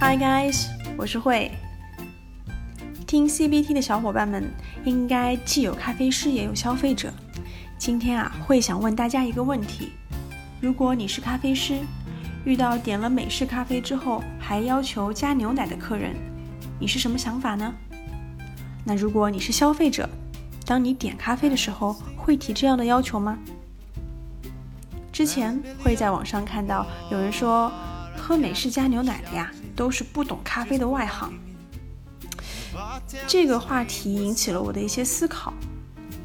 Hi guys，我是慧。 听 CBT 的小伙伴们应该既有咖啡师也有消费者。今天啊，会想问大家一个问题：如果你是咖啡师，遇到点了美式咖啡之后还要求加牛奶的客人，你是什么想法呢？那如果你是消费者，当你点咖啡的时候会提这样的要求吗？之前会在网上看到有人说，喝美式加牛奶的呀。都是不懂咖啡的外行。这个话题引起了我的一些思考。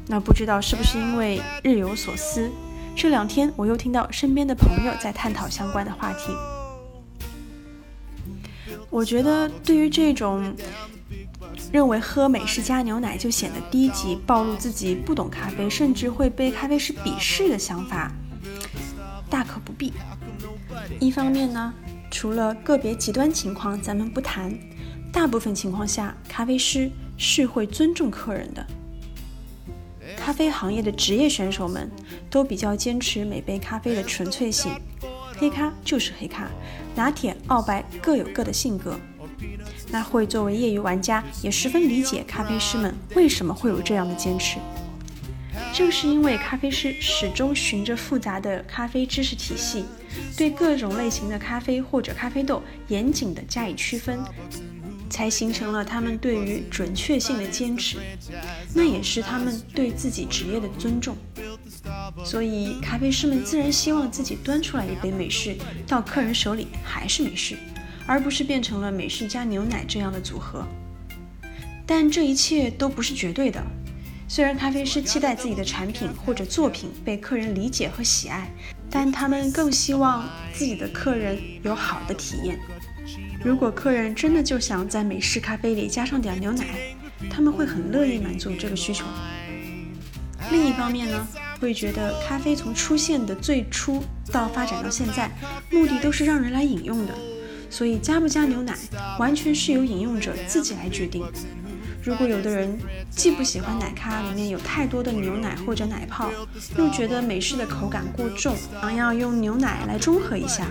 那不知道是不是因为日有所思，这两天我又听到身边的朋友在探讨相关的话题。我觉得对于这种认为喝美式加牛奶就显得低级、暴露自己不懂咖啡，甚至会被咖啡师鄙视的想法，大可不必。一方面呢。除了个别极端情况，咱们不谈。大部分情况下，咖啡师是会尊重客人的。咖啡行业的职业选手们都比较坚持每杯咖啡的纯粹性，黑咖就是黑咖，拿铁、澳白各有各的性格。那会作为业余玩家，也十分理解咖啡师们为什么会有这样的坚持。正是因为咖啡师始终循着复杂的咖啡知识体系，对各种类型的咖啡或者咖啡豆严谨地加以区分，才形成了他们对于准确性的坚持。那也是他们对自己职业的尊重。所以，咖啡师们自然希望自己端出来一杯美式到客人手里还是美式，而不是变成了美式加牛奶这样的组合。但这一切都不是绝对的。虽然咖啡师期待自己的产品或者作品被客人理解和喜爱，但他们更希望自己的客人有好的体验。如果客人真的就想在美式咖啡里加上点牛奶，他们会很乐意满足这个需求。另一方面呢，会觉得咖啡从出现的最初到发展到现在，目的都是让人来饮用的，所以加不加牛奶完全是由饮用者自己来决定。如果有的人既不喜欢奶咖里面有太多的牛奶或者奶泡，又觉得美式的口感过重，想要用牛奶来中和一下，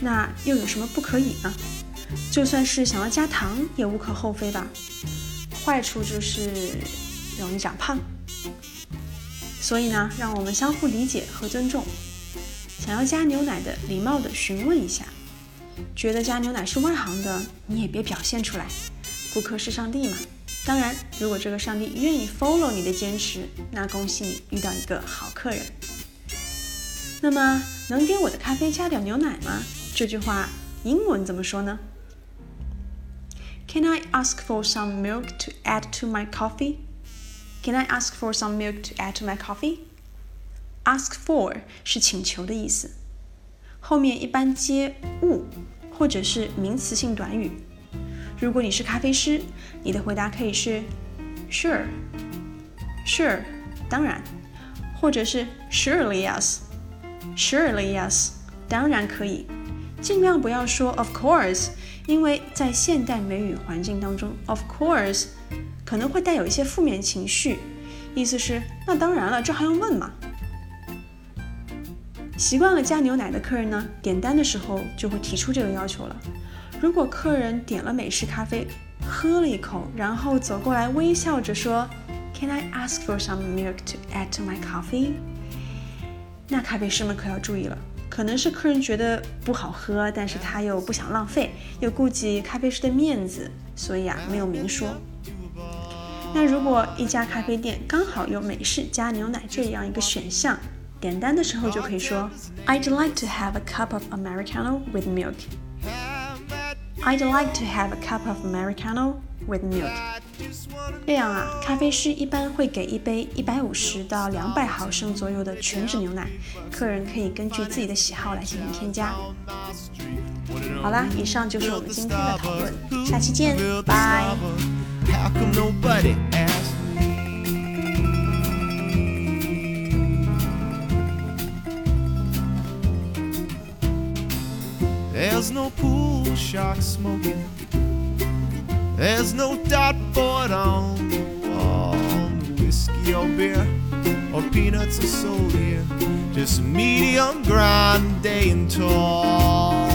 那又有什么不可以呢？就算是想要加糖也无可厚非吧。坏处就是容易长胖。所以呢，让我们相互理解和尊重。想要加牛奶的，礼貌的询问一下。觉得加牛奶是外行的，你也别表现出来。顾客是上帝嘛。当然，如果这个上帝愿意 follow 你的坚持，那恭喜你遇到一个好客人。那么，能给我的咖啡加点牛奶吗？这句话英文怎么说呢 ？Can I ask for some milk to add to my coffee? Can I ask for some milk to add to my coffee? Ask for 是请求的意思，后面一般接物或者是名词性短语。如果你是咖啡师，你的回答可以是 Sure，Sure，当然，或者是 Surely yes，Surely yes，当然可以。 尽量不要说 Of course，因为在现代美语环境当中，Of course 可能会带有一些负面情绪，意思是那当然了，这还用问吗？习惯了加牛奶的客人呢，点单的时候就会提出这个要求了。如果客人点了美式咖啡，喝了一口，然后走过来微笑着说：“Can I ask for some milk to add to my coffee？” 那咖啡师们可要注意了，可能是客人觉得不好喝，但是他又不想浪费，又顾及咖啡师的面子，所以啊没有明说。那如果一家咖啡店刚好有美式加牛奶这样一个选项，点单的时候就可以说：“I'd like to have a cup of Americano with milk。” I'd like to have a cup of Americano with milk。这样啊咖啡师一般会给一杯一百五十到两百毫升左右的全脂牛奶客人可以根据自己的喜好来进行添加。好啦以上就是我们今天的讨论下期见 bye there's no pool shark smoking. There's no dartboard on the. Whiskey or beer or peanuts or soda. Just medium grande and tall.